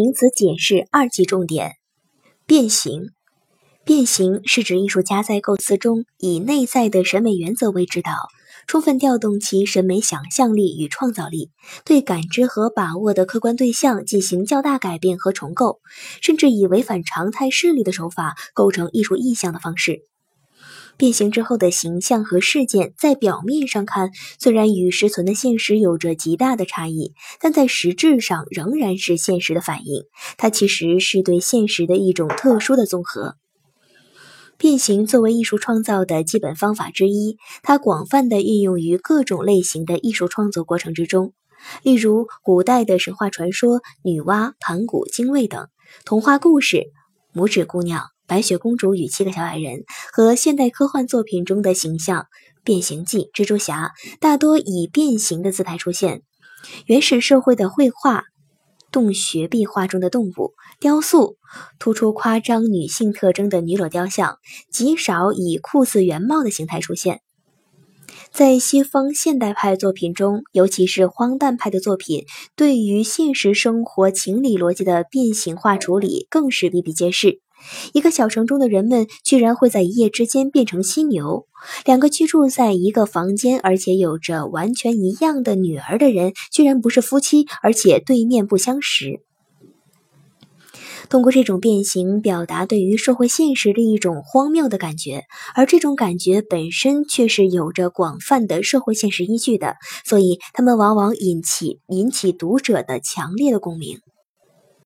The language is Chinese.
名词解释二级重点：变形。变形是指艺术家在构思中以内在的审美原则为指导，充分调动其审美想象力与创造力，对感知和把握的客观对象进行较大改变和重构，甚至以违反常态势力的手法构成艺术意象的方式。变形之后的形象和事件，在表面上看虽然与实存的现实有着极大的差异，但在实质上仍然是现实的反应。它其实是对现实的一种特殊的综合。变形作为艺术创造的基本方法之一，它广泛的运用于各种类型的艺术创作过程之中，例如古代的神话传说、女娲、盘古、精卫等童话故事、拇指姑娘。白雪公主与七个小矮人和现代科幻作品中的形象，变形记、蜘蛛侠大多以变形的姿态出现。原始社会的绘画、洞穴壁画中的动物、雕塑，突出夸张女性特征的女裸雕像，极少以酷似原貌的形态出现。在西方现代派作品中，尤其是荒诞派的作品，对于现实生活情理逻辑的变形化处理更是比比皆是。一个小城中的人们居然会在一夜之间变成犀牛。两个居住在一个房间而且有着完全一样的女儿的人，居然不是夫妻，而且对面不相识。通过这种变形，表达对于社会现实的一种荒谬的感觉，而这种感觉本身却是有着广泛的社会现实依据的，所以他们往往引起引起读者的强烈的共鸣。